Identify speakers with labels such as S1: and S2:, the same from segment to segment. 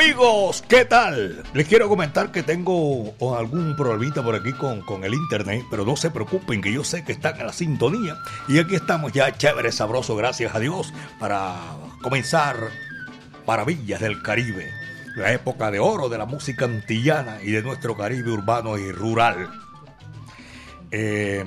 S1: Amigos, ¿qué tal? Les quiero comentar que tengo algún problemita por aquí con, con, el internet, pero no se preocupen que yo sé que están en la sintonía y aquí estamos ya chévere, sabroso, gracias a Dios, para comenzar Maravillas del Caribe, la época de oro de la música antillana y de nuestro Caribe urbano y rural. Eh,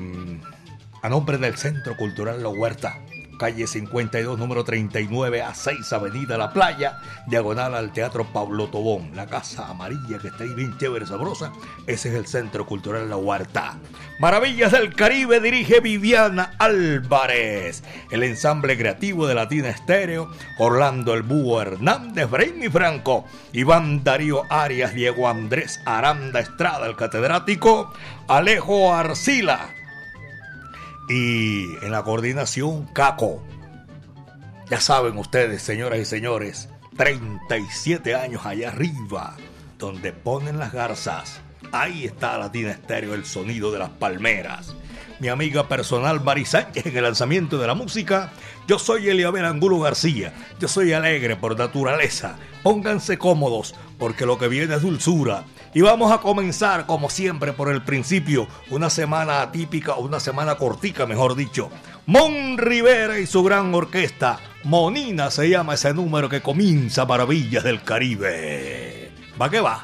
S1: a nombre del Centro Cultural La Huerta, calle 52, número 39 a 6, Avenida La Playa, diagonal al Teatro Pablo Tobón. La casa amarilla que está ahí bien chévere, sabrosa. Ese es el Centro Cultural La Huerta. Maravillas del Caribe dirige Viviana Álvarez. El ensamble creativo de Latina Estéreo, Orlando El Búho Hernández, Brainy Franco, Iván Darío Arias, Diego Andrés Aranda Estrada, el catedrático, Alejo Arcila y en la coordinación Caco. Ya saben ustedes, señoras y señores, 37 años allá arriba, donde ponen las garzas. Ahí está Latina Estéreo, el sonido de las palmeras. Mi amiga personal Mari Sánchez en el lanzamiento de la música. Yo soy Eliabel Angulo García. Yo soy alegre por naturaleza. Pónganse cómodos porque lo que viene es dulzura. Y vamos a comenzar, como siempre, por el principio, una semana atípica, una semana cortica, mejor dicho. Mon Rivera y su gran orquesta. Monina se llama ese número que comienza Maravillas del Caribe. ¿Va que va?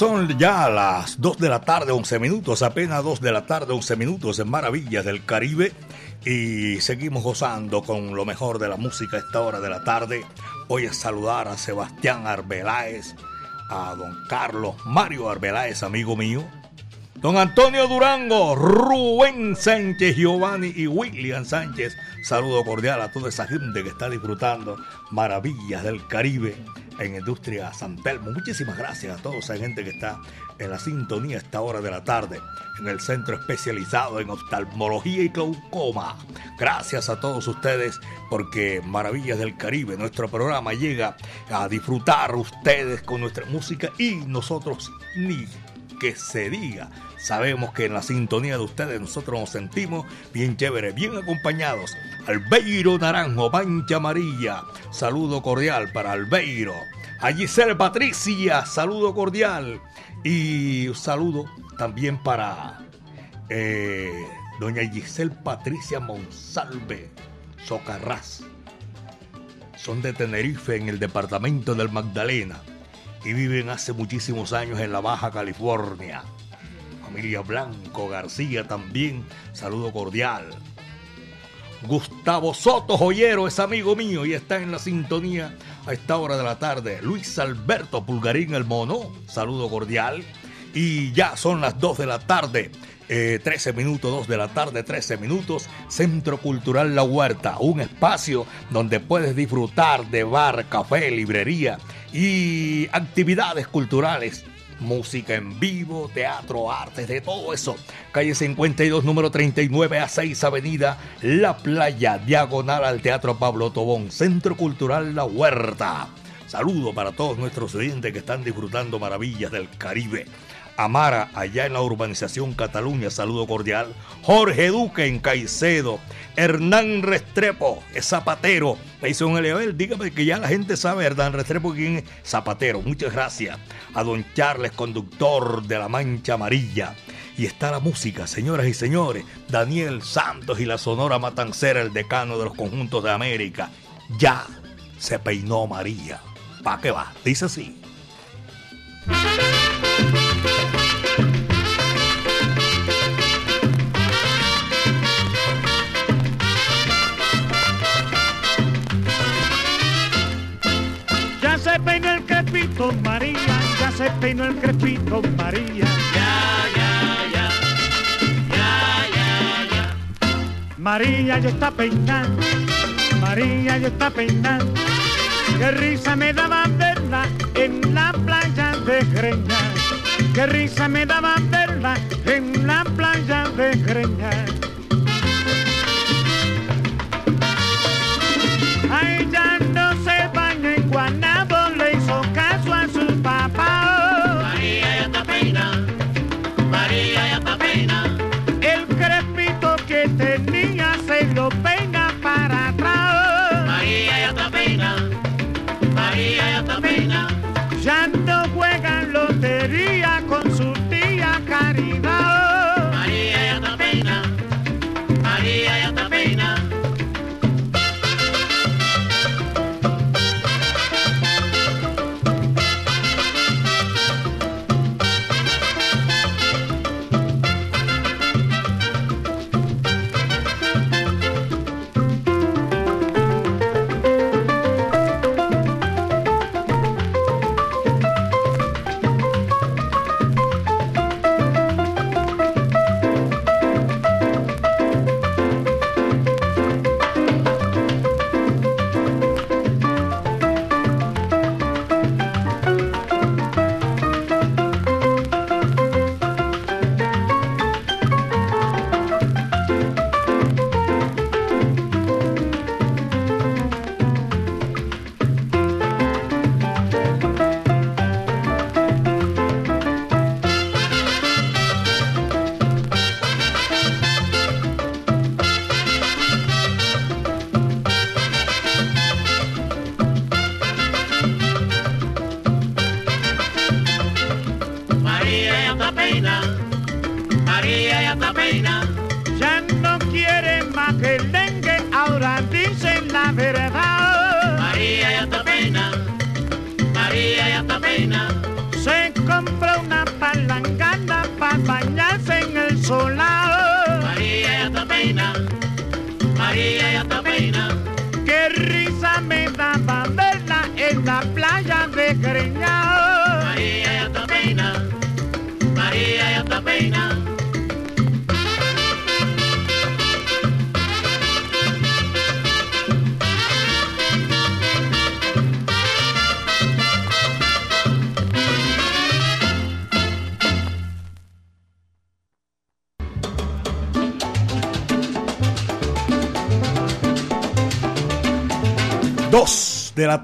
S1: Son ya las 2 de la tarde, 11 minutos, apenas 2 de la tarde, 11 minutos en Maravillas del Caribe. Y seguimos gozando con lo mejor de la música a esta hora de la tarde. Hoy es saludar a Sebastián Arbeláez, a don Carlos Mario Arbeláez, amigo mío. Don Antonio Durango, Rubén Sánchez, Giovanni y William Sánchez. Saludo cordial a toda esa gente que está disfrutando Maravillas del Caribe en Industria San Telmo. Muchísimas gracias a toda esa gente que está en la sintonía a esta hora de la tarde en el centro especializado en oftalmología y glaucoma. Gracias a todos ustedes porque Maravillas del Caribe, nuestro programa llega a disfrutar ustedes con nuestra música y nosotros ni que se diga. Sabemos que en la sintonía de ustedes nosotros nos sentimos bien chévere, bien acompañados. Albeiro Naranjo, Pancha Amarilla, saludo cordial para Albeiro. A Giselle Patricia, saludo cordial. Y saludo también para eh, doña Giselle Patricia Monsalve Socarrás. Son de Tenerife en el departamento del Magdalena y viven hace muchísimos años en la Baja California. Familia Blanco García también, saludo cordial. Gustavo Soto Joyero es amigo mío y está en la sintonía a esta hora de la tarde. Luis Alberto Pulgarín el Mono, saludo cordial. Y ya son las 2 de la tarde. 13 eh, minutos, 2 de la tarde, 13 minutos, Centro Cultural La Huerta, un espacio donde puedes disfrutar de bar, café, librería y actividades culturales música en vivo, teatro, artes, de todo eso. Calle 52, número 39 a 6, Avenida La Playa, diagonal al Teatro Pablo Tobón, Centro Cultural La Huerta. Saludo para todos nuestros oyentes que están disfrutando maravillas del Caribe. Amara, allá en la urbanización Cataluña, saludo cordial. Jorge Duque en Caicedo. Hernán Restrepo, es zapatero. Me dice un Eleoel, dígame que ya la gente sabe Hernán Restrepo quién es zapatero. Muchas gracias. A don Charles, conductor de la Mancha Amarilla. Y está la música, señoras y señores. Daniel Santos y la Sonora Matancera, el decano de los conjuntos de América. Ya se peinó María. ¿Para qué va? Dice así.
S2: Peinó el crepito María.
S3: Ya, ya, ya, ya, ya, ya.
S2: María ya está peinando, María ya está peinando. Qué risa me daba verla en la playa de Greña. Qué risa me daba verla en la playa de Greña.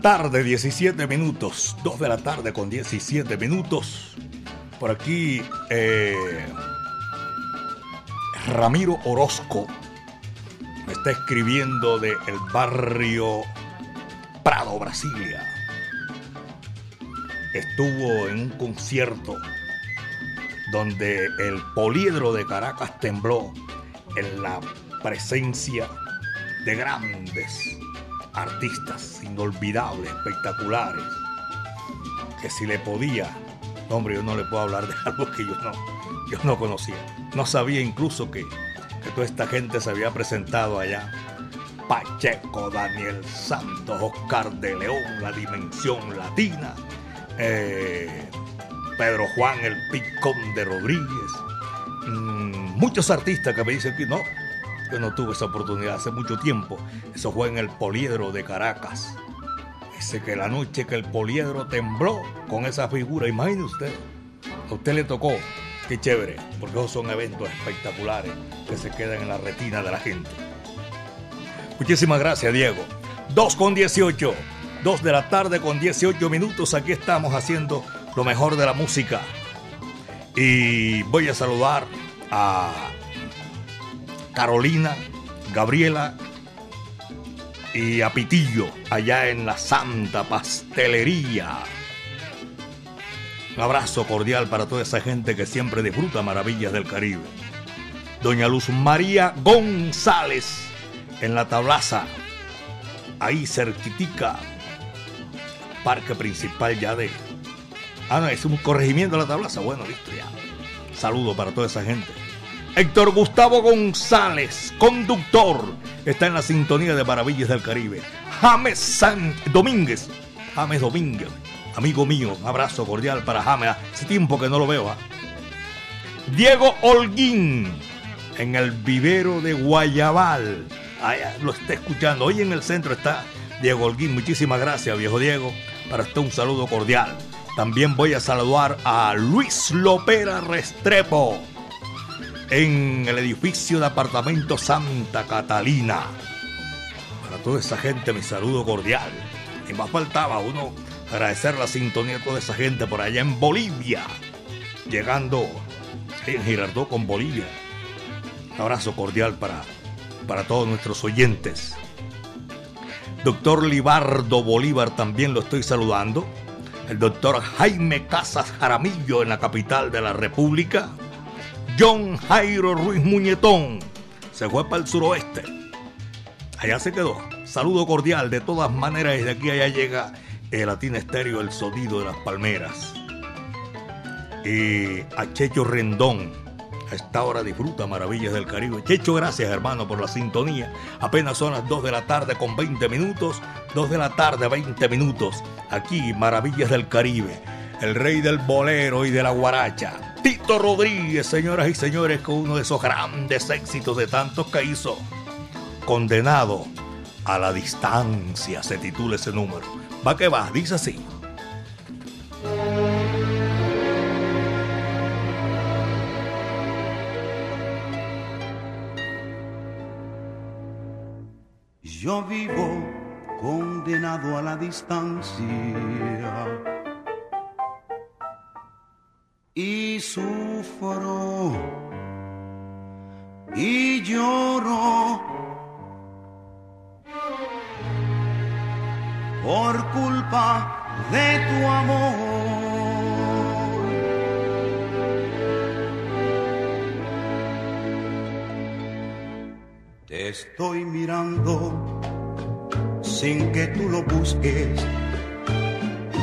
S1: Tarde, 17 minutos. Dos de la tarde con 17 minutos. Por aquí, eh, Ramiro Orozco me está escribiendo de el barrio Prado, Brasilia. Estuvo en un concierto donde el poliedro de Caracas tembló en la presencia de grandes artistas inolvidables, espectaculares, que si le podía, hombre, yo no le puedo hablar de algo que yo no, yo no conocía. No sabía incluso que, que toda esta gente se había presentado allá. Pacheco, Daniel Santos, Oscar de León, La Dimensión Latina, eh, Pedro Juan, el Picón de Rodríguez, mm, muchos artistas que me dicen que no, yo no tuve esa oportunidad hace mucho tiempo. Eso fue en el Poliedro de Caracas. Ese que la noche que el Poliedro tembló con esa figura, imagine usted. A usted le tocó. Qué chévere, porque esos son eventos espectaculares que se quedan en la retina de la gente. Muchísimas gracias, Diego. 2 con 18. 2 de la tarde con 18 minutos. Aquí estamos haciendo lo mejor de la música. Y voy a saludar a Carolina, Gabriela y a Pitillo, allá en la Santa Pastelería. Un abrazo cordial para toda esa gente que siempre disfruta maravillas del Caribe. Doña Luz María González, en la tablaza, ahí cerquitica, parque principal ya de... Ah, no, es un corregimiento de la tablaza. Bueno, listo ya. Saludo para toda esa gente. Héctor Gustavo González, conductor, está en la sintonía de Maravillas del Caribe. James San Domínguez, James Domínguez, amigo mío, un abrazo cordial para James. Hace tiempo que no lo veo. ¿ah? Diego Holguín, en el vivero de Guayabal. Lo está escuchando. Hoy en el centro está Diego Holguín. Muchísimas gracias, viejo Diego. Para usted un saludo cordial. También voy a saludar a Luis Lopera Restrepo en el edificio de apartamento Santa Catalina. Para toda esa gente, mi saludo cordial. Y más faltaba uno agradecer la sintonía de toda esa gente por allá en Bolivia. Llegando en Girardot con Bolivia. Un abrazo cordial para, para todos nuestros oyentes. Doctor Libardo Bolívar también lo estoy saludando. El doctor Jaime Casas Jaramillo en la capital de la República. John Jairo Ruiz Muñetón se fue para el suroeste. Allá se quedó. Saludo cordial. De todas maneras, desde aquí allá llega el Latina Estéreo, el sonido de las palmeras. Y a Checho Rendón. A esta hora disfruta Maravillas del Caribe. Checho, gracias hermano por la sintonía. Apenas son las 2 de la tarde con 20 minutos. 2 de la tarde, 20 minutos. Aquí, Maravillas del Caribe. El rey del bolero y de la guaracha. Tito Rodríguez, señoras y señores, con uno de esos grandes éxitos de tantos que hizo. Condenado a la distancia, se titula ese número. Va que va, dice así.
S4: Yo vivo condenado a la distancia y sufro y lloro por culpa de tu amor. Te estoy mirando sin que tú lo busques.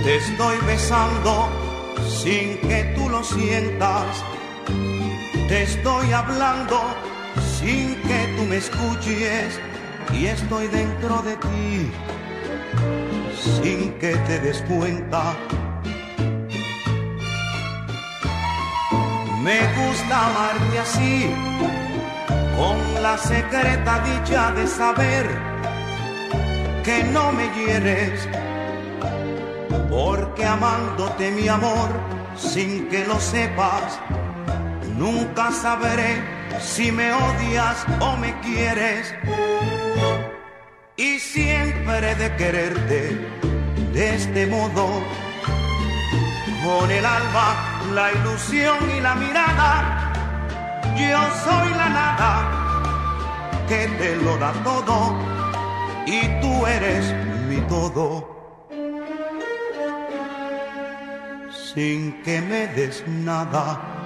S4: Te estoy besando sin que tú lo sientas. Te estoy hablando sin que tú me escuches. y estoy dentro de ti sin que te des cuenta. Me gusta amarte así, con la secreta dicha de saber que no me hieres, porque amándote mi amor, sin que lo sepas, nunca sabré si me odias o me quieres y siempre de quererte de este modo, con el alma, la ilusión y la mirada, yo soy la nada que te lo da todo y tú eres mi todo. Sin que me des nada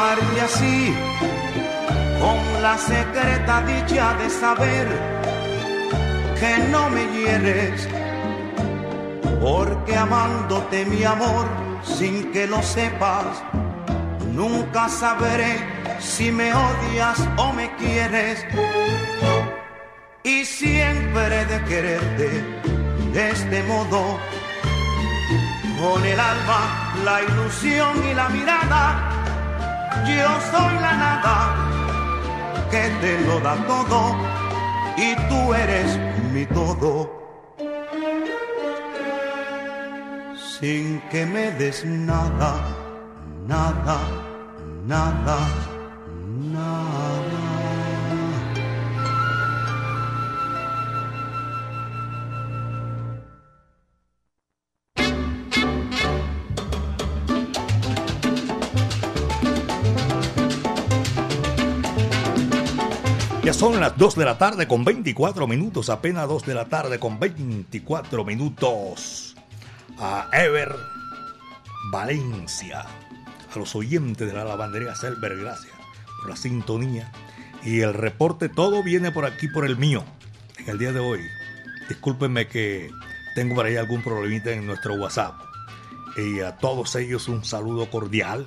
S4: amarte así, con la secreta dicha de saber que no me hieres, porque amándote mi amor sin que lo sepas, nunca sabré si me odias o me quieres. Y siempre de quererte de este modo, con el alma, la ilusión y la mirada yo soy la nada que te lo da todo y tú eres mi todo. Sin que me des nada, nada, nada.
S1: Son las 2 de la tarde con 24 minutos, apenas 2 de la tarde con 24 minutos. A Ever Valencia, a los oyentes de la lavandería Selber, gracias por la sintonía. Y el reporte, todo viene por aquí, por el mío, en el día de hoy. Discúlpenme que tengo por ahí algún problemita en nuestro WhatsApp. Y a todos ellos un saludo cordial.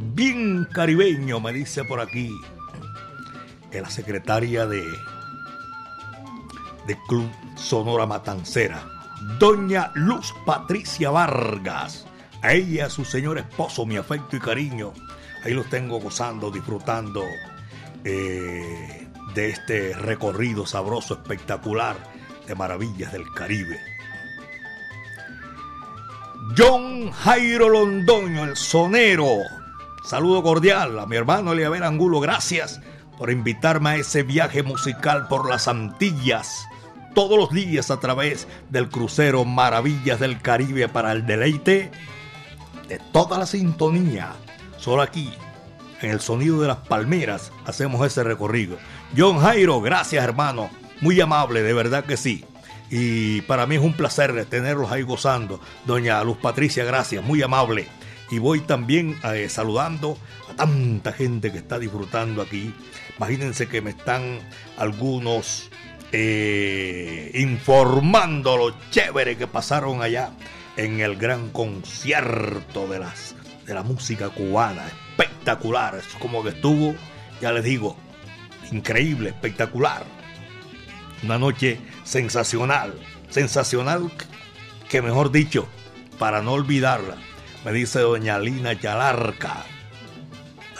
S1: Bien caribeño, me dice por aquí la secretaria de, de Club Sonora Matancera, doña Luz Patricia Vargas. A ella, a su señor esposo, mi afecto y cariño. Ahí los tengo gozando, disfrutando eh, de este recorrido sabroso, espectacular de maravillas del Caribe. John Jairo Londoño, el sonero. Saludo cordial a mi hermano Eliabel Angulo, gracias por invitarme a ese viaje musical por las Antillas todos los días a través del crucero Maravillas del Caribe para el deleite de toda la sintonía. Solo aquí, en el sonido de las palmeras, hacemos ese recorrido. John Jairo, gracias hermano, muy amable, de verdad que sí. Y para mí es un placer tenerlos ahí gozando. Doña Luz Patricia, gracias, muy amable. Y voy también eh, saludando a tanta gente que está disfrutando aquí Imagínense que me están algunos eh, informando lo chévere que pasaron allá en el gran concierto de, las, de la música cubana. Espectacular, es como que estuvo, ya les digo, increíble, espectacular. Una noche sensacional, sensacional que mejor dicho, para no olvidarla, me dice doña Lina Chalarca,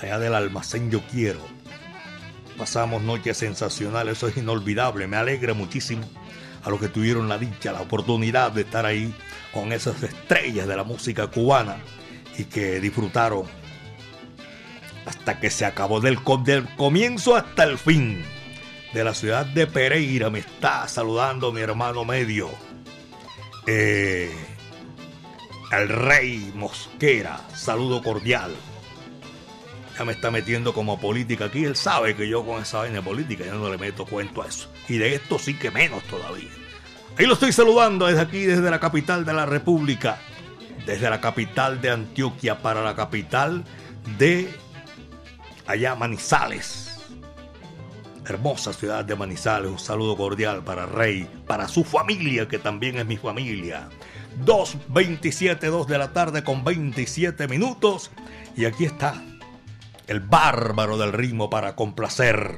S1: allá del almacén yo quiero pasamos noches sensacionales, eso es inolvidable, me alegra muchísimo a los que tuvieron la dicha, la oportunidad de estar ahí con esas estrellas de la música cubana y que disfrutaron hasta que se acabó del, comienzo hasta el fin. De la ciudad de Pereira me está saludando mi hermano medio, eh, el rey Mosquera, saludo cordial me está metiendo como política aquí. Él sabe que yo con esa vaina política ya no le meto cuento a eso. Y de esto sí que menos todavía.
S5: Ahí lo estoy saludando desde aquí, desde la capital de la República, desde la capital de Antioquia para la capital de allá Manizales. Hermosa ciudad de Manizales, un saludo cordial para Rey, para su familia, que también es mi familia. 2.27, 2 de la tarde con 27 minutos. Y aquí está el bárbaro del ritmo para complacer.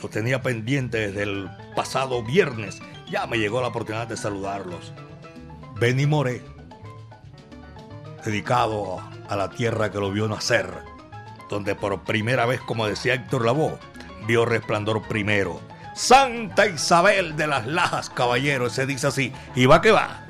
S5: Lo tenía pendiente desde el pasado viernes ya me llegó la oportunidad de saludarlos. Benny More, dedicado a la tierra que lo vio nacer, donde por primera vez, como decía Héctor Lavoe, vio resplandor primero. Santa Isabel de las Lajas, caballero, se dice así. Y va que va.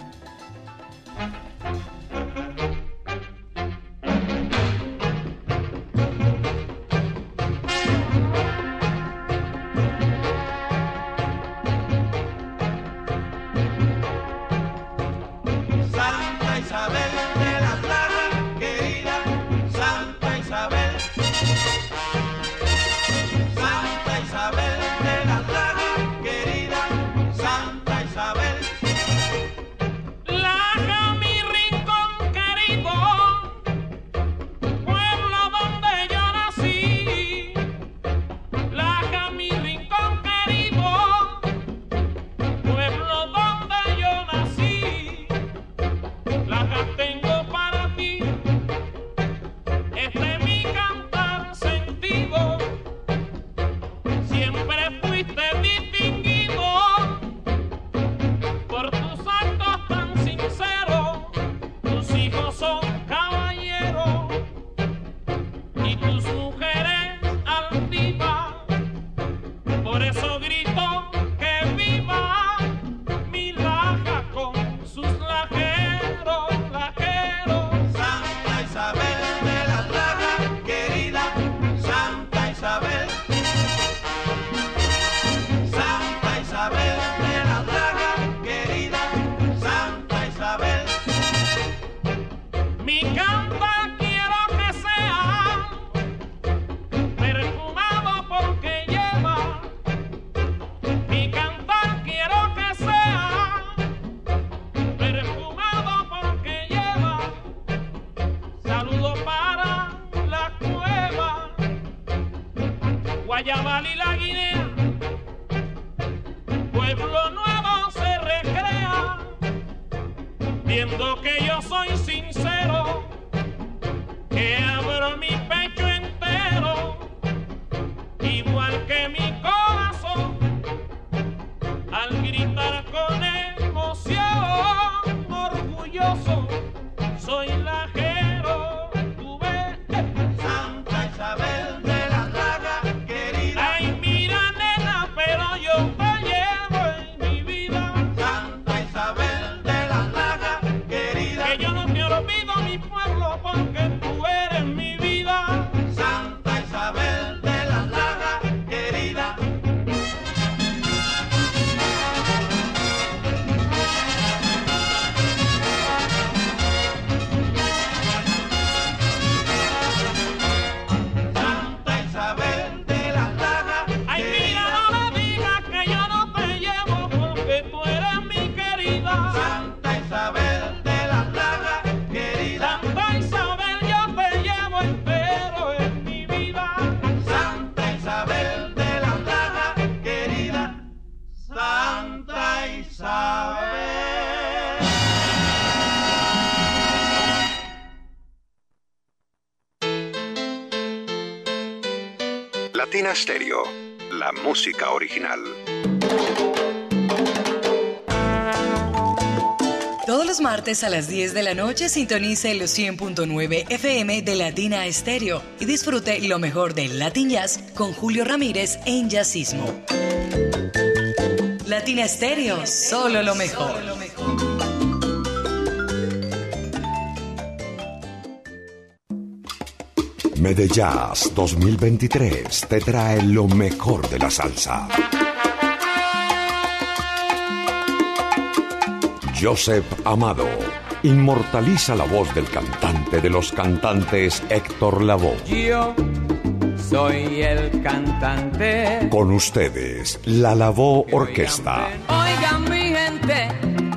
S6: Estéreo, la música original.
S7: Todos los martes a las 10 de la noche sintonice los 100.9 FM de Latina Estéreo y disfrute lo mejor del Latin Jazz con Julio Ramírez en Jazzismo. Latina Estéreo, solo lo mejor.
S6: Medellas 2023 te trae lo mejor de la salsa. Joseph Amado inmortaliza la voz del cantante de los cantantes Héctor Lavoe.
S8: Yo soy el cantante.
S6: Con ustedes, la Lavoe Orquesta.
S8: Oigan mi gente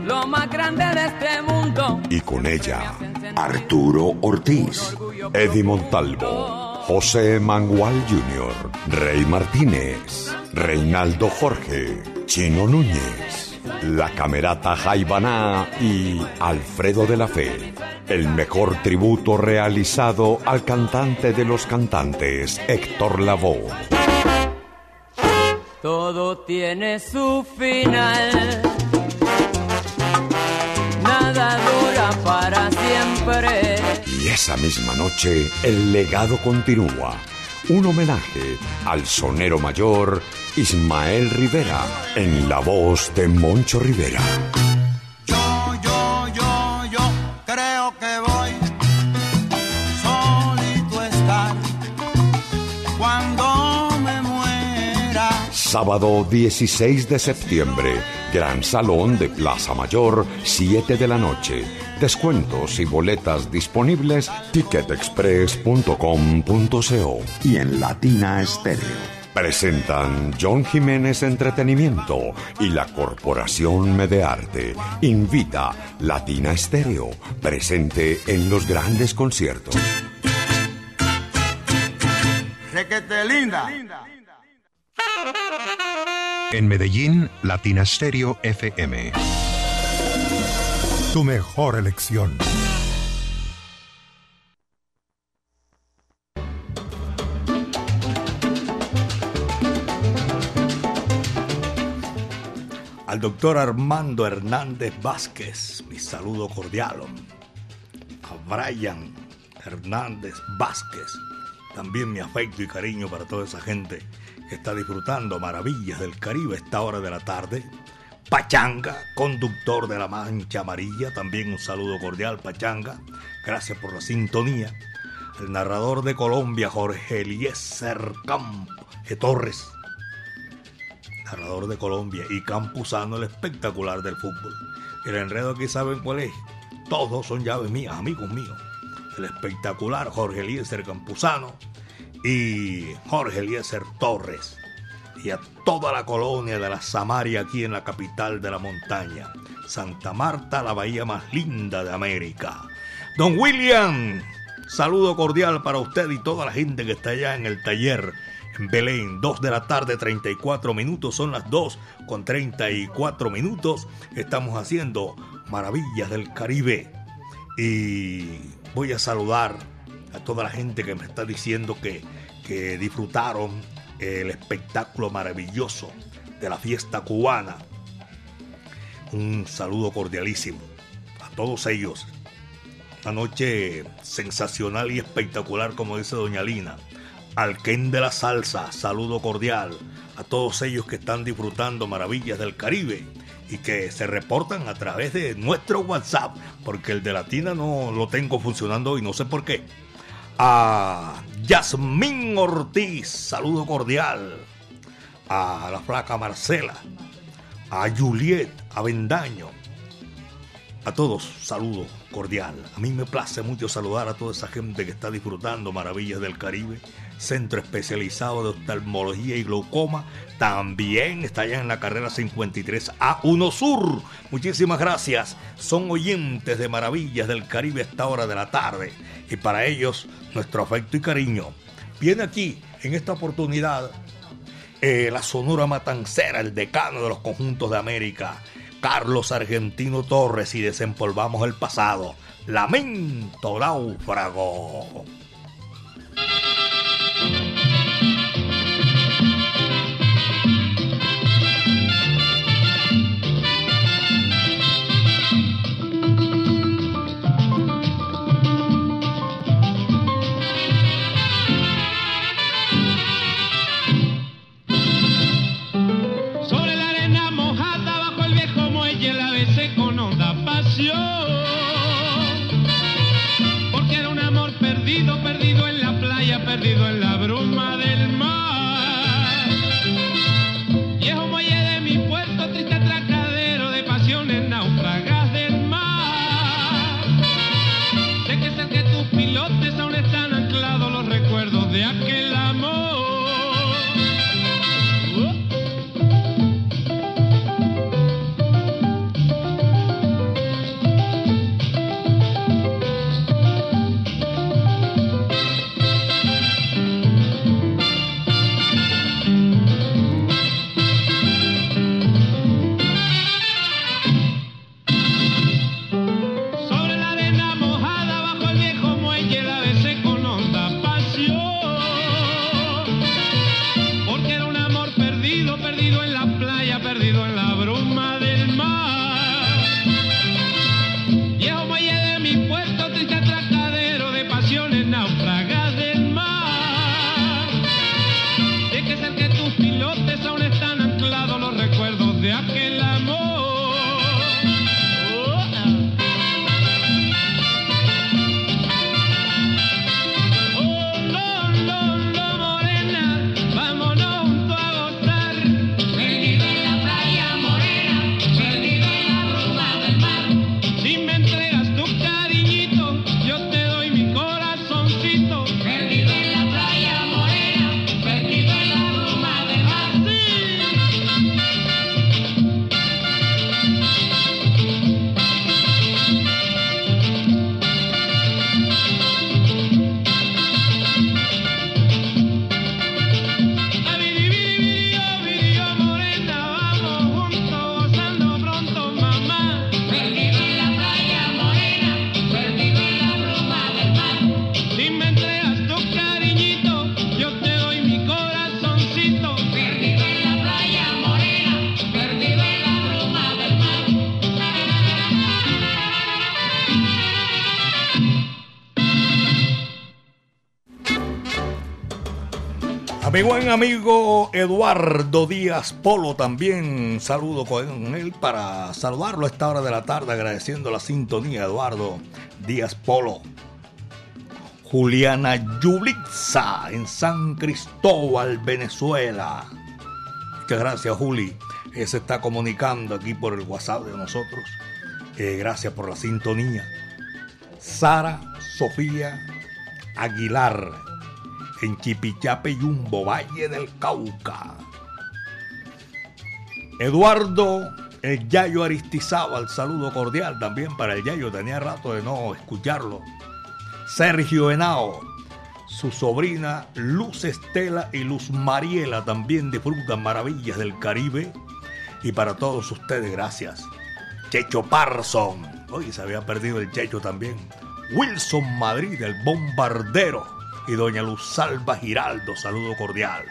S9: lo más grande de este mundo.
S6: Y con ella, Arturo Ortiz, Eddie Montalvo, José Mangual Jr., Rey Martínez, Reinaldo Jorge, Chino Núñez, la camerata Jaibaná y Alfredo de la Fe. El mejor tributo realizado al cantante de los cantantes, Héctor Lavoe.
S9: Todo tiene su final. Nada dura para siempre.
S6: Esa misma noche, el legado continúa. Un homenaje al sonero mayor Ismael Rivera en la voz de Moncho Rivera. Sábado 16 de septiembre, Gran Salón de Plaza Mayor, 7 de la noche. Descuentos y boletas disponibles ticketexpress.com.co y en Latina Estéreo. Presentan John Jiménez Entretenimiento y la Corporación Medearte. Invita Latina Estéreo, presente en los grandes conciertos.
S4: Requete linda.
S10: En Medellín, Latina Stereo FM. Tu mejor elección.
S1: Al doctor Armando Hernández Vázquez, mi saludo cordial. A Brian Hernández Vázquez, también mi afecto y cariño para toda esa gente está disfrutando maravillas del Caribe a esta hora de la tarde. Pachanga, conductor de la Mancha Amarilla, también un saludo cordial, Pachanga. Gracias por la sintonía. El narrador de Colombia, Jorge Eliezer Campo Torres. Narrador de Colombia y Campuzano, el espectacular del fútbol. El enredo aquí saben cuál es. Todos son llaves mías, amigos míos. El espectacular Jorge Eliezer Campuzano y Jorge Eliezer Torres y a toda la colonia de la Samaria aquí en la capital de la montaña, Santa Marta, la bahía más linda de América. Don William, saludo cordial para usted y toda la gente que está allá en el taller en Belén, 2 de la tarde, 34 minutos, son las 2 con 34 minutos, estamos haciendo maravillas del Caribe. Y voy a saludar a toda la gente que me está diciendo que, que disfrutaron el espectáculo maravilloso de la fiesta cubana. Un saludo cordialísimo a todos ellos. Una noche sensacional y espectacular, como dice Doña Lina. Al Ken de la Salsa, saludo cordial a todos ellos que están disfrutando maravillas del Caribe y que se reportan a través de nuestro WhatsApp, porque el de Latina no lo tengo funcionando y no sé por qué a Yasmín Ortiz, saludo cordial, a la flaca Marcela, a Juliet Avendaño, a todos saludo cordial. A mí me place mucho saludar a toda esa gente que está disfrutando maravillas del Caribe, centro especializado de oftalmología y glaucoma. También está allá en la carrera 53A1 Sur. Muchísimas gracias. Son oyentes de maravillas del Caribe a esta hora de la tarde. Y para ellos, nuestro afecto y cariño. Viene aquí, en esta oportunidad, eh, la Sonora Matancera, el decano de los conjuntos de América, Carlos Argentino Torres, y desempolvamos el pasado. Lamento náufrago. con honda
S11: pasión. Porque era un amor perdido, perdido en la playa, perdido en la bruma.
S1: Buen amigo Eduardo Díaz Polo también saludo con él para saludarlo a esta hora de la tarde agradeciendo la sintonía Eduardo Díaz Polo. Juliana Yulitza en San Cristóbal, Venezuela. Muchas gracias Juli. se está comunicando aquí por el WhatsApp de nosotros. Eh, gracias por la sintonía. Sara Sofía Aguilar en Chipichape Yumbo, Valle del Cauca. Eduardo el Yayo Aristizábal, saludo cordial también para el Yayo, tenía rato de no escucharlo. Sergio Henao, su sobrina Luz Estela y Luz Mariela también disfrutan maravillas del Caribe. Y para todos ustedes, gracias. Checho Parson, hoy se había perdido el Checho también. Wilson Madrid, el bombardero y doña Luz Salva Giraldo, saludo cordial.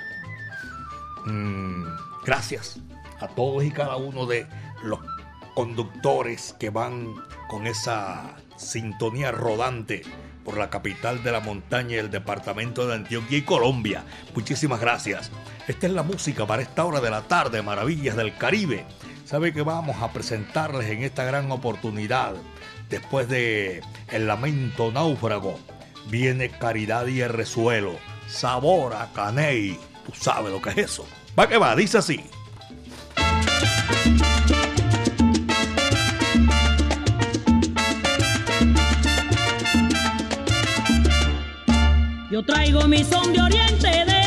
S1: Mm, gracias a todos y cada uno de los conductores que van con esa sintonía rodante por la capital de la montaña y el departamento de Antioquia y Colombia. Muchísimas gracias. Esta es la música para esta hora de la tarde, Maravillas del Caribe. Sabe que vamos a presentarles en esta gran oportunidad, después de El Lamento Náufrago, viene Caridad y el Resuelo. Sabor a caney. Tú sabes lo que es eso. Va que va, dice así.
S7: Yo traigo mi son de oriente de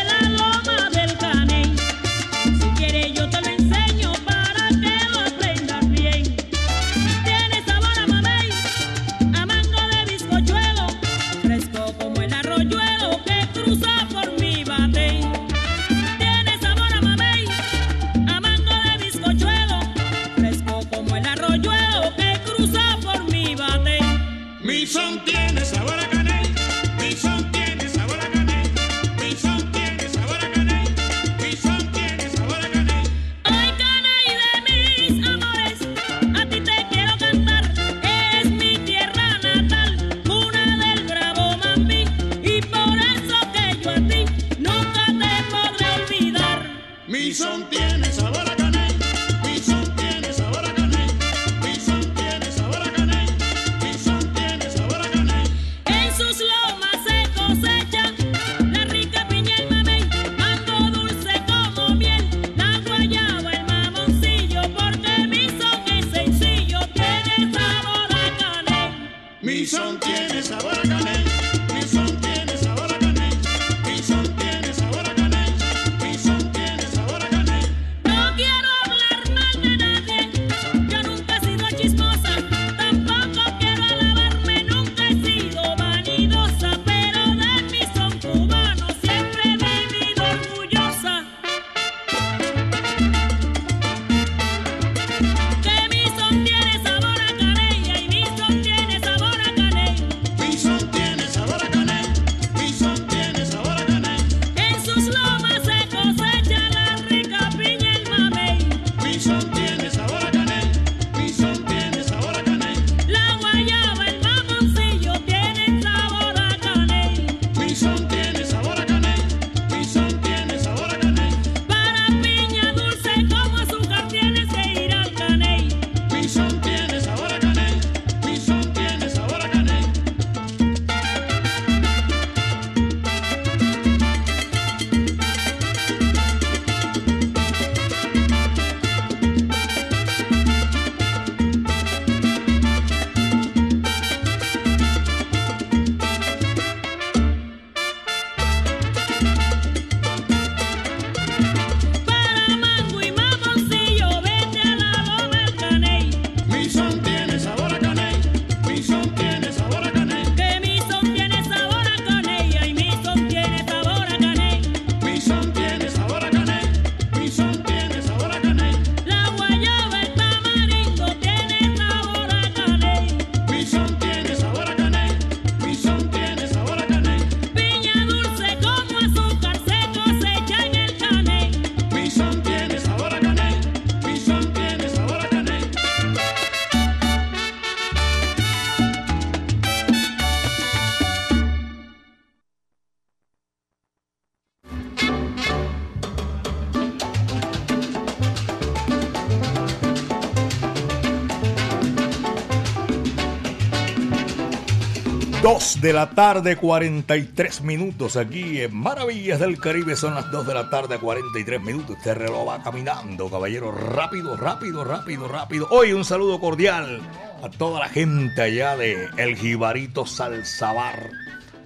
S1: 2 de la tarde, 43 minutos aquí en Maravillas del Caribe. Son las 2 de la tarde, 43 minutos. Este reloj va caminando, caballero. Rápido, rápido, rápido, rápido. Hoy un saludo cordial a toda la gente allá de El Jibarito Salsabar.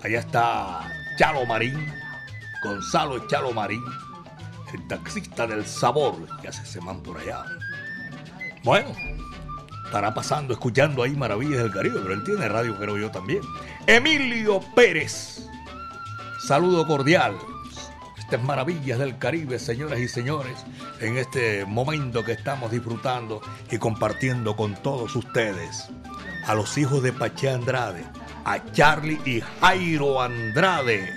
S1: Allá está Chalo Marín, Gonzalo Chalo Marín, el taxista del sabor que hace ese man por allá. Bueno, estará pasando, escuchando ahí Maravillas del Caribe, pero él tiene radio, creo yo también. Emilio Pérez, saludo cordial. Estas Maravillas del Caribe, señoras y señores, en este momento que estamos disfrutando y compartiendo con todos ustedes. A los hijos de Pache Andrade, a Charlie y Jairo Andrade,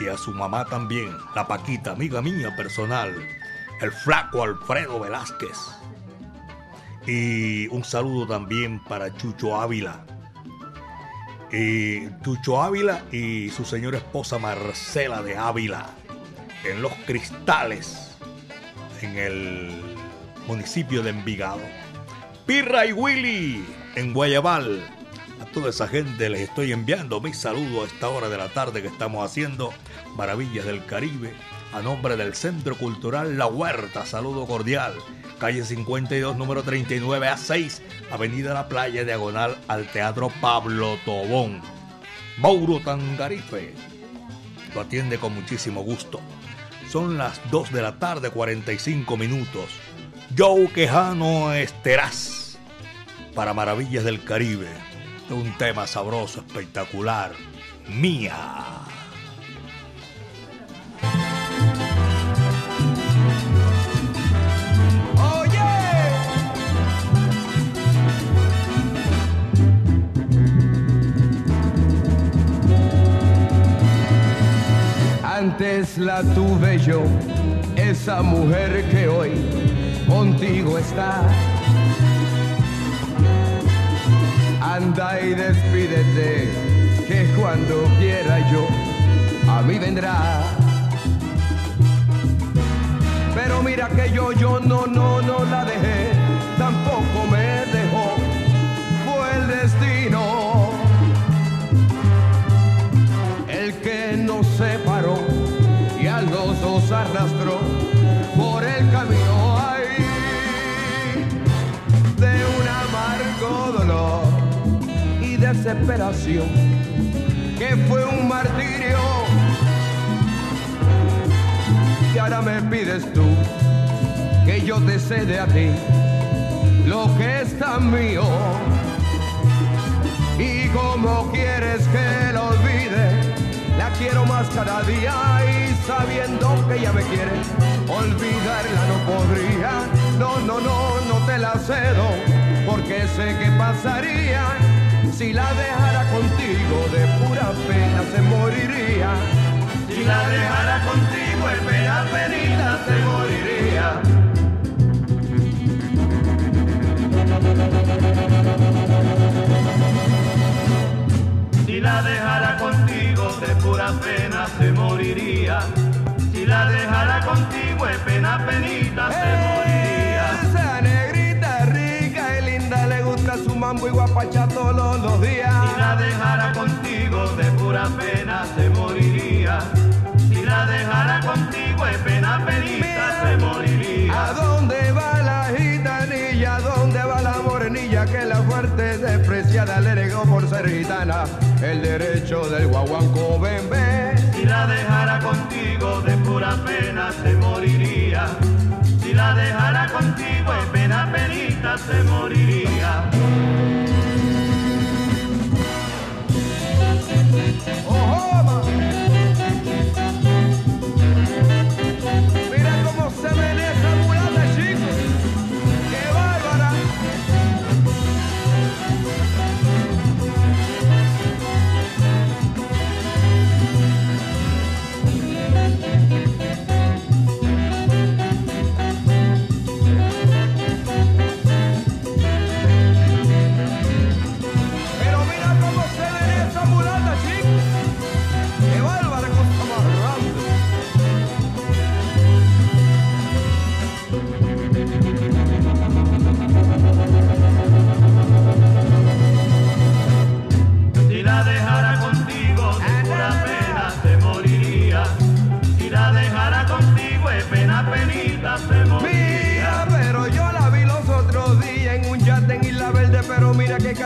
S1: y a su mamá también, la Paquita, amiga mía personal, el flaco Alfredo Velázquez y un saludo también para Chucho Ávila. Y Chucho Ávila y su señora esposa Marcela de Ávila en Los Cristales, en el municipio de Envigado. Pirra y Willy en Guayabal. A toda esa gente les estoy enviando mis saludos a esta hora de la tarde que estamos haciendo Maravillas del Caribe a nombre del Centro Cultural La Huerta. Saludo cordial calle 52, número 39 a 6, Avenida La Playa, diagonal al Teatro Pablo Tobón. Mauro Tangarife lo atiende con muchísimo gusto. Son las 2 de la tarde, 45 minutos. Joe Quejano Esteraz para Maravillas del Caribe. Un tema sabroso, espectacular. Mía.
S12: Antes la tuve yo, esa mujer que hoy contigo está. Anda y despídete, que cuando quiera yo, a mí vendrá. Pero mira que yo, yo no, no, no la dejé, tampoco me arrastró por el camino ahí. De un amargo dolor y desesperación que fue un martirio y ahora me pides tú que yo te cede a ti lo que es tan mío. Y como quieres que lo olvide quiero más cada día y sabiendo que ella me quiere, olvidarla no podría. No, no, no, no te la cedo, porque sé que pasaría. Si la dejara contigo de pura pena se moriría.
S13: Si la dejara contigo de pena penita se moriría. Si la dejara contigo de pura pena se moriría. Si la dejara contigo de pena penita se moriría.
S12: Esa negrita rica y linda le gusta su mambo y guapacha todos los días.
S13: Si la dejara contigo de pura pena
S12: El derecho del guaguanco bebé.
S13: Si la dejara contigo de pura pena se moriría. Si la dejara contigo de pena penita se moriría.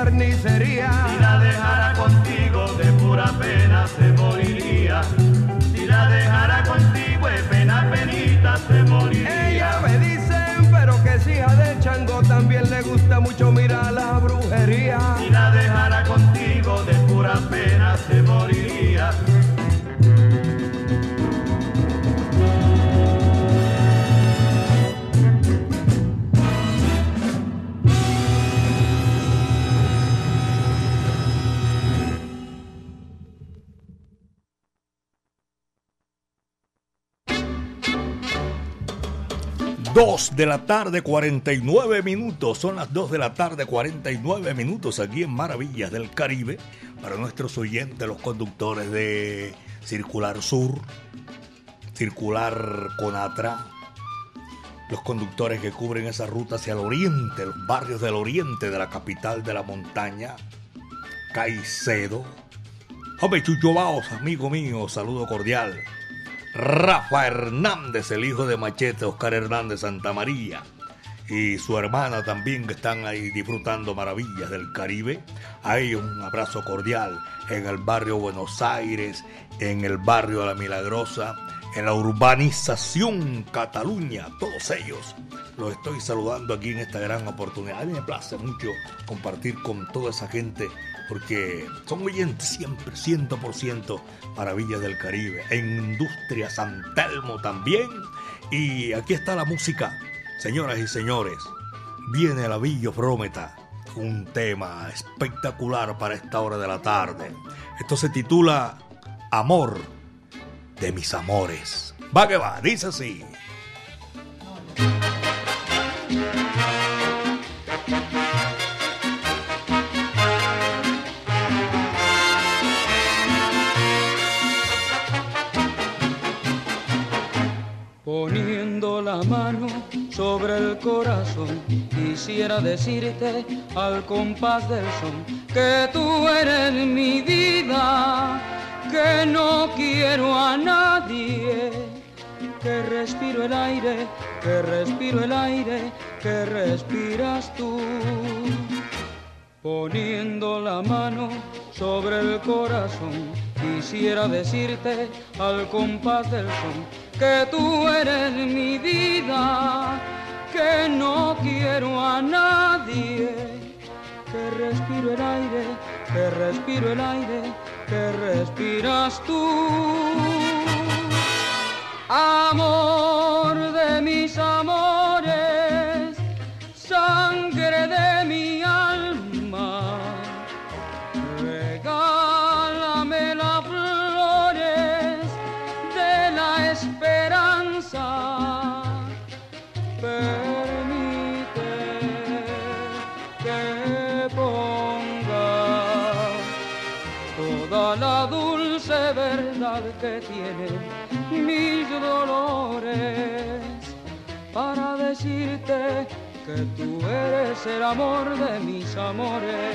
S12: Carnicería.
S3: Si la dejara contigo de pura pena se moriría. Si la dejara contigo de pena penita se moriría.
S12: Ella me dicen, pero que si hija del chango también le gusta mucho mirar
S3: 2 de
S1: la tarde, 49 minutos. Son las 2 de la tarde, 49 minutos aquí en Maravillas del Caribe. Para nuestros oyentes, los conductores de Circular Sur, Circular Conatra, los conductores que cubren esa ruta hacia el oriente, los barrios del oriente de la capital de la montaña, Caicedo. Hombre, Chucho Baos, amigo mío, saludo cordial. Rafa Hernández, el hijo de Machete, Oscar Hernández Santa María, y su hermana también que están ahí disfrutando maravillas del Caribe. A ellos un abrazo cordial en el barrio Buenos Aires, en el barrio La Milagrosa, en la urbanización Cataluña, todos ellos. Los estoy saludando aquí en esta gran oportunidad. A mí me place mucho compartir con toda esa gente porque son oyentes siempre, 100% Maravillas del Caribe, en Industria San Telmo también. Y aquí está la música, señoras y señores. Viene la Villa Prómeta, un tema espectacular para esta hora de la tarde. Esto se titula Amor de mis amores. Va que va, dice así.
S9: Mano sobre el corazón, quisiera decirte al compás del son que tú eres mi vida, que no quiero a nadie, que respiro el aire, que respiro el aire, que respiras tú. Poniendo la mano sobre el corazón, quisiera decirte al compás del son que tú eres mi vida, que no quiero a nadie, que respiro el aire, que respiro el aire, que respiras tú. Amor de mis amores, que tienen mis dolores para decirte que tú eres el amor de mis amores.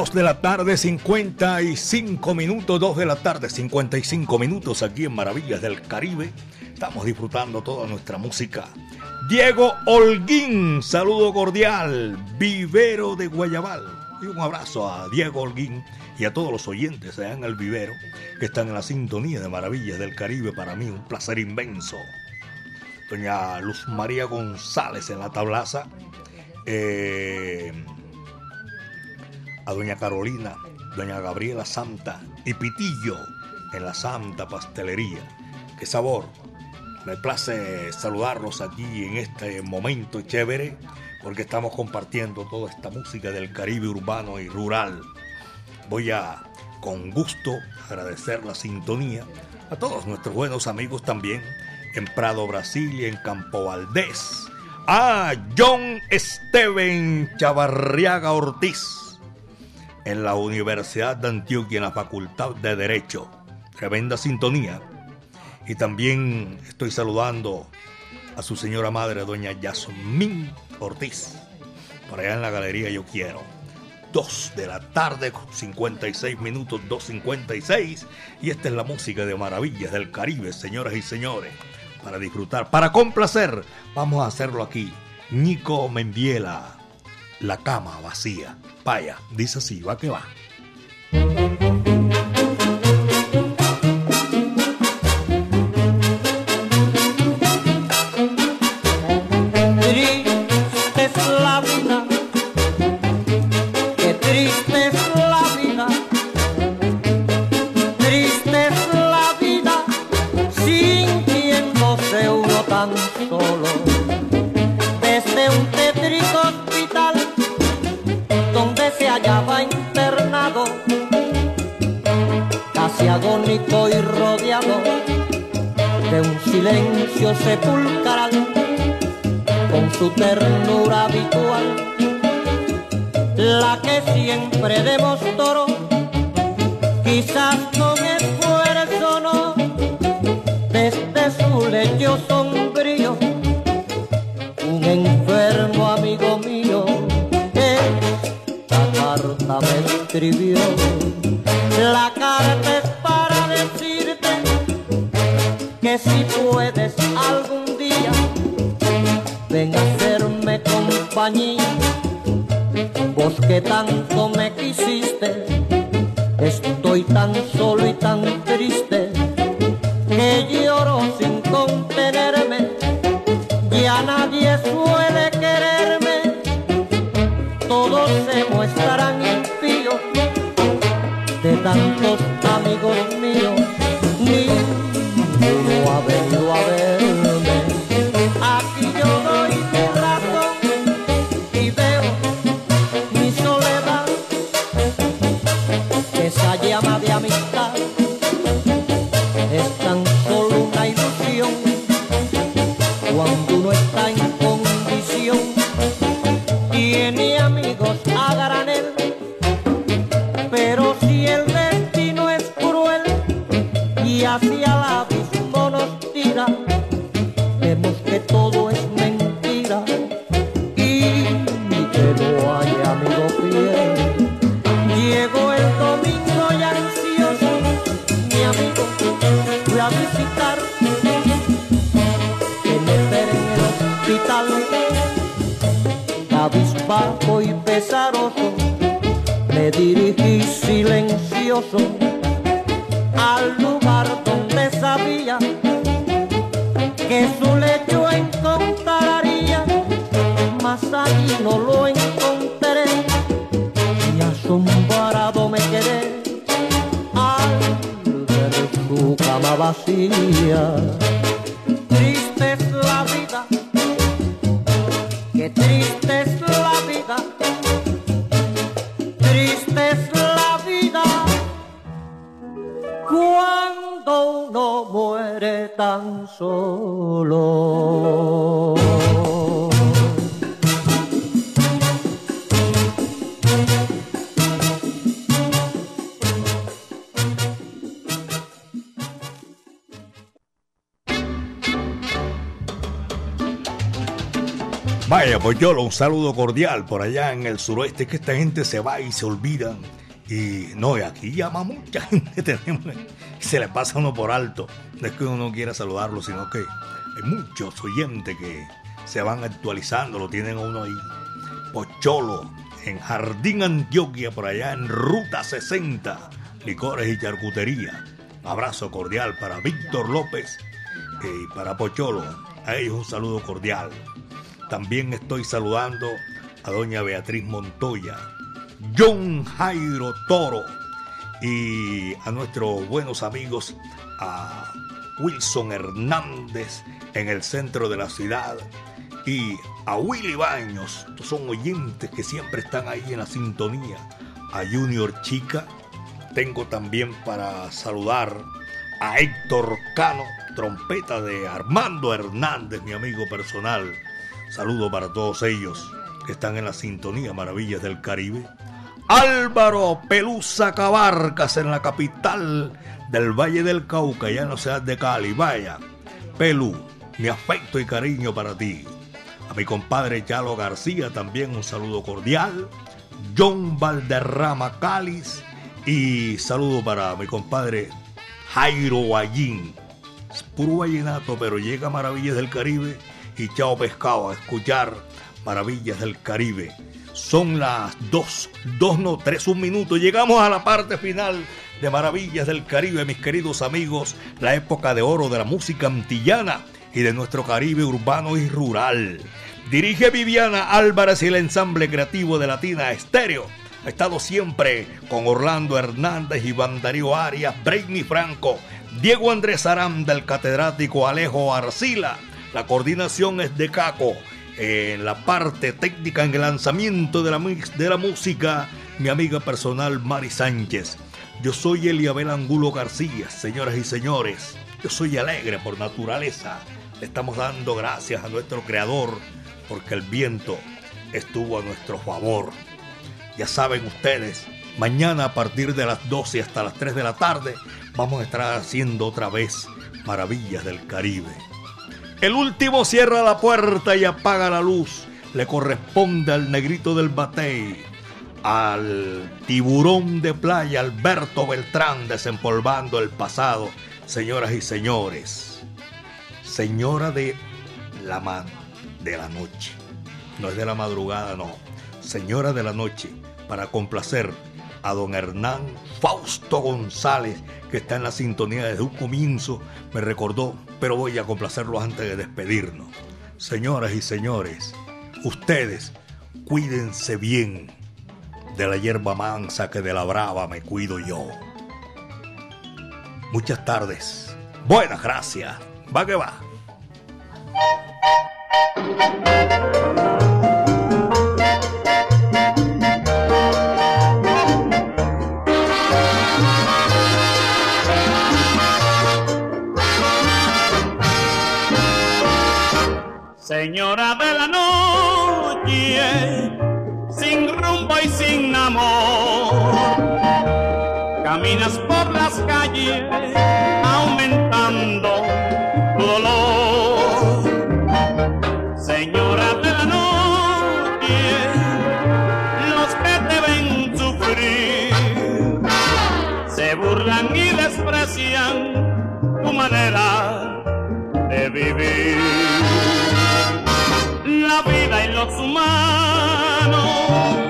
S1: 2 de la tarde, 55 minutos, 2 de la tarde, 55 minutos aquí en Maravillas del Caribe. Estamos disfrutando toda nuestra música. Diego Holguín, saludo cordial, vivero de Guayabal. Y un abrazo a Diego Holguín y a todos los oyentes allá en el vivero que están en la sintonía de Maravillas del Caribe. Para mí un placer inmenso. Doña Luz María González en la tablaza. Eh, a doña Carolina, doña Gabriela Santa y Pitillo en la Santa Pastelería. ¡Qué sabor! Me place saludarlos aquí en este momento chévere porque estamos compartiendo toda esta música del Caribe urbano y rural. Voy a, con gusto, agradecer la sintonía a todos nuestros buenos amigos también en Prado, Brasil y en Campo Valdés. A John Steven Chavarriaga Ortiz en la Universidad de Antioquia en la Facultad de Derecho. Tremenda sintonía. Y también estoy saludando a su señora madre, doña Yasmín Ortiz, por allá en la galería Yo Quiero. 2 de la tarde, 56 minutos, 2.56. Y esta es la música de Maravillas del Caribe, señoras y señores. Para disfrutar, para complacer, vamos a hacerlo aquí. Nico Mendiela, La cama vacía. Vaya, dice así, va que va.
S14: Silencio sepulcral con su ternura habitual, la que siempre demostró, quizás con esfuerzo no, desde su lecho sombrío, un enfermo amigo mío, esta carta me escribió, compañía. Que tanto me quisiste, estoy tan solo cuando
S1: Pocholo, un saludo cordial por allá en el suroeste, que esta gente se va y se olvidan. Y no, y aquí llama mucha gente, tenemos, se le pasa uno por alto. No es que uno no quiera saludarlo, sino que hay muchos oyentes que se van actualizando, lo tienen uno ahí. Pocholo, en Jardín Antioquia, por allá en Ruta 60, licores y charcutería. abrazo cordial para Víctor López y para Pocholo. A ellos un saludo cordial. También estoy saludando a doña Beatriz Montoya, John Jairo Toro y a nuestros buenos amigos, a Wilson Hernández en el centro de la ciudad y a Willy Baños, son oyentes que siempre están ahí en la sintonía, a Junior Chica, tengo también para saludar a Héctor Cano, trompeta de Armando Hernández, mi amigo personal, Saludo para todos ellos que están en la sintonía Maravillas del Caribe. Álvaro Pelusa Cabarcas en la capital del Valle del Cauca, ya no seas de Cali. Vaya, Pelu, mi afecto y cariño para ti. A mi compadre Chalo García también un saludo cordial. John Valderrama Cáliz y saludo para mi compadre Jairo Guayín. Es puro vallenato, pero llega Maravillas del Caribe y Chao Pescado a escuchar Maravillas del Caribe. Son las dos, dos no, tres, un minuto. Llegamos a la parte final de Maravillas del Caribe, mis queridos amigos, la época de oro de la música antillana y de nuestro Caribe urbano y rural. Dirige Viviana Álvarez y el ensamble creativo de Latina Estéreo. Ha estado siempre con Orlando Hernández, Iván Darío Arias, Brainy Franco, Diego Andrés Aranda, el catedrático Alejo Arcila, la coordinación es de Caco. En la parte técnica, en el lanzamiento de la, de la música, mi amiga personal Mari Sánchez. Yo soy Eliabel Angulo García, señoras y señores. Yo soy alegre por naturaleza. Le estamos dando gracias a nuestro creador porque el viento estuvo a nuestro favor. Ya saben ustedes, mañana a partir de las 12 hasta las 3 de la tarde vamos a estar haciendo otra vez Maravillas del Caribe. El último cierra la puerta y apaga la luz. Le corresponde al negrito del batey, al tiburón de playa Alberto Beltrán desempolvando el pasado. Señoras y señores, señora de la, de la noche. No es de la madrugada, no. Señora de la noche, para complacer a don Hernán Fausto González, que está en la sintonía desde un comienzo, me recordó, pero voy a complacerlo antes de despedirnos. Señoras y señores, ustedes cuídense bien de la hierba mansa que de la brava me cuido yo. Muchas tardes. Buenas gracias. Va que va.
S5: Señora de la noche, sin rumbo y sin amor, caminas por las calles aumentando tu dolor. Señora de la noche, los que te ven sufrir se burlan y desprecian tu manera de vivir Oh.